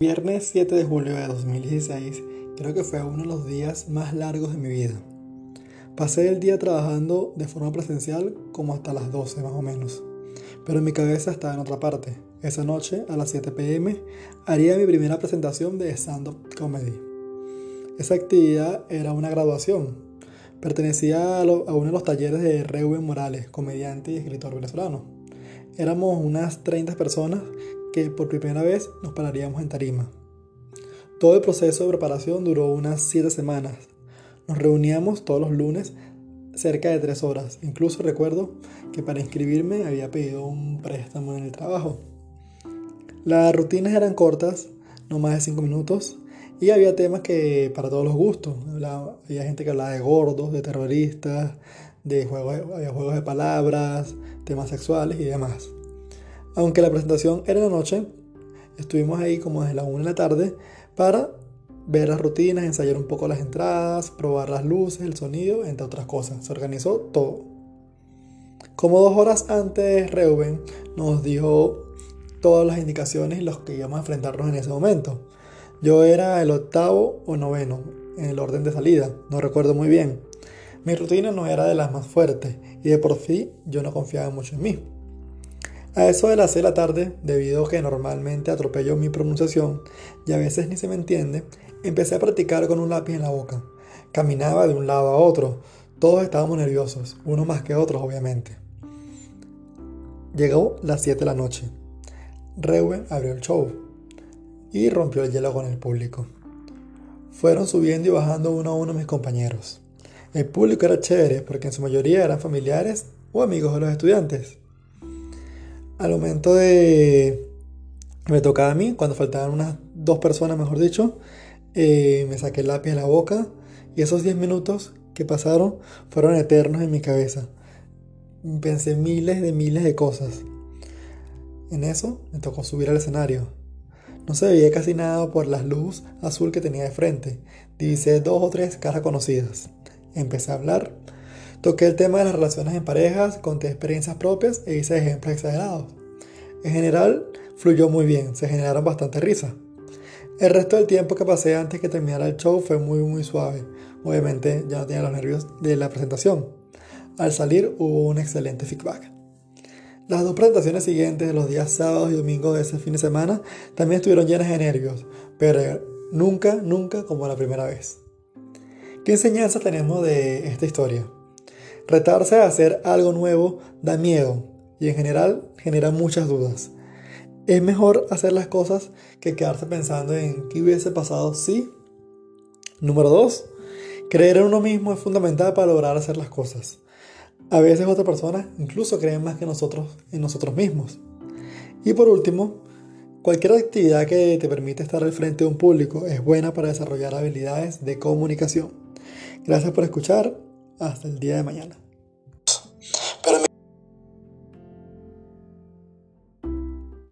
Viernes 7 de julio de 2016 creo que fue uno de los días más largos de mi vida. Pasé el día trabajando de forma presencial como hasta las 12 más o menos, pero mi cabeza estaba en otra parte. Esa noche, a las 7 pm, haría mi primera presentación de stand-up comedy. Esa actividad era una graduación. Pertenecía a, uno de los talleres de Reuben Morales, comediante y escritor venezolano. Éramos unas 30 personas que por primera vez nos pararíamos en tarima. Todo el proceso de preparación duró unas 7 semanas. Nos reuníamos todos los lunes cerca de 3 horas. Incluso recuerdo que para inscribirme había pedido un préstamo en el trabajo. Las rutinas eran cortas, no más de 5 minutos, y había temas que para todos los gustos. había gente que hablaba de gordos, de terroristas, de juegos, había juegos de palabras, temas sexuales y demás. Aunque la presentación era en la noche, estuvimos ahí como desde la 1 de la tarde para ver las rutinas, ensayar un poco las entradas, probar las luces, el sonido, entre otras cosas. Se organizó todo. Como dos horas antes, Reuben nos dijo todas las indicaciones y los que íbamos a enfrentarnos en ese momento. Yo era el octavo o noveno en el orden de salida, no recuerdo muy bien. Mi rutina no era de las más fuertes y de por sí yo no confiaba mucho en mí. A eso de las 6 de la tarde, debido a que normalmente atropello mi pronunciación y a veces ni se me entiende, empecé a practicar con un lápiz en la boca. Caminaba de un lado a otro. Todos estábamos nerviosos, uno más que otros obviamente. Llegó las 7 de la noche. Reuben abrió el show y rompió el hielo con el público. Fueron subiendo y bajando uno a uno mis compañeros. El público era chévere porque en su mayoría eran familiares o amigos de los estudiantes. Al momento de me tocaba a mí, cuando faltaban unas dos personas, mejor dicho, eh, me saqué el lápiz de la boca y esos 10 minutos que pasaron fueron eternos en mi cabeza. Pensé miles de miles de cosas. En eso me tocó subir al escenario. No se veía casi nada por las luz azul que tenía de frente. Divisé dos o tres caras conocidas. Empecé a hablar Toqué el tema de las relaciones en parejas, conté experiencias propias e hice ejemplos exagerados. En general, fluyó muy bien, se generaron bastante risas. El resto del tiempo que pasé antes que terminara el show fue muy muy suave. Obviamente ya no tenía los nervios de la presentación. Al salir hubo un excelente feedback. Las dos presentaciones siguientes los días sábados y domingos de ese fin de semana también estuvieron llenas de nervios, pero nunca, nunca como la primera vez. ¿Qué enseñanza tenemos de esta historia? Retarse a hacer algo nuevo da miedo y en general genera muchas dudas. Es mejor hacer las cosas que quedarse pensando en qué hubiese pasado si. Número 2. Creer en uno mismo es fundamental para lograr hacer las cosas. A veces otras personas incluso creen más que nosotros en nosotros mismos. Y por último, cualquier actividad que te permite estar al frente de un público es buena para desarrollar habilidades de comunicación. Gracias por escuchar hasta el día de mañana.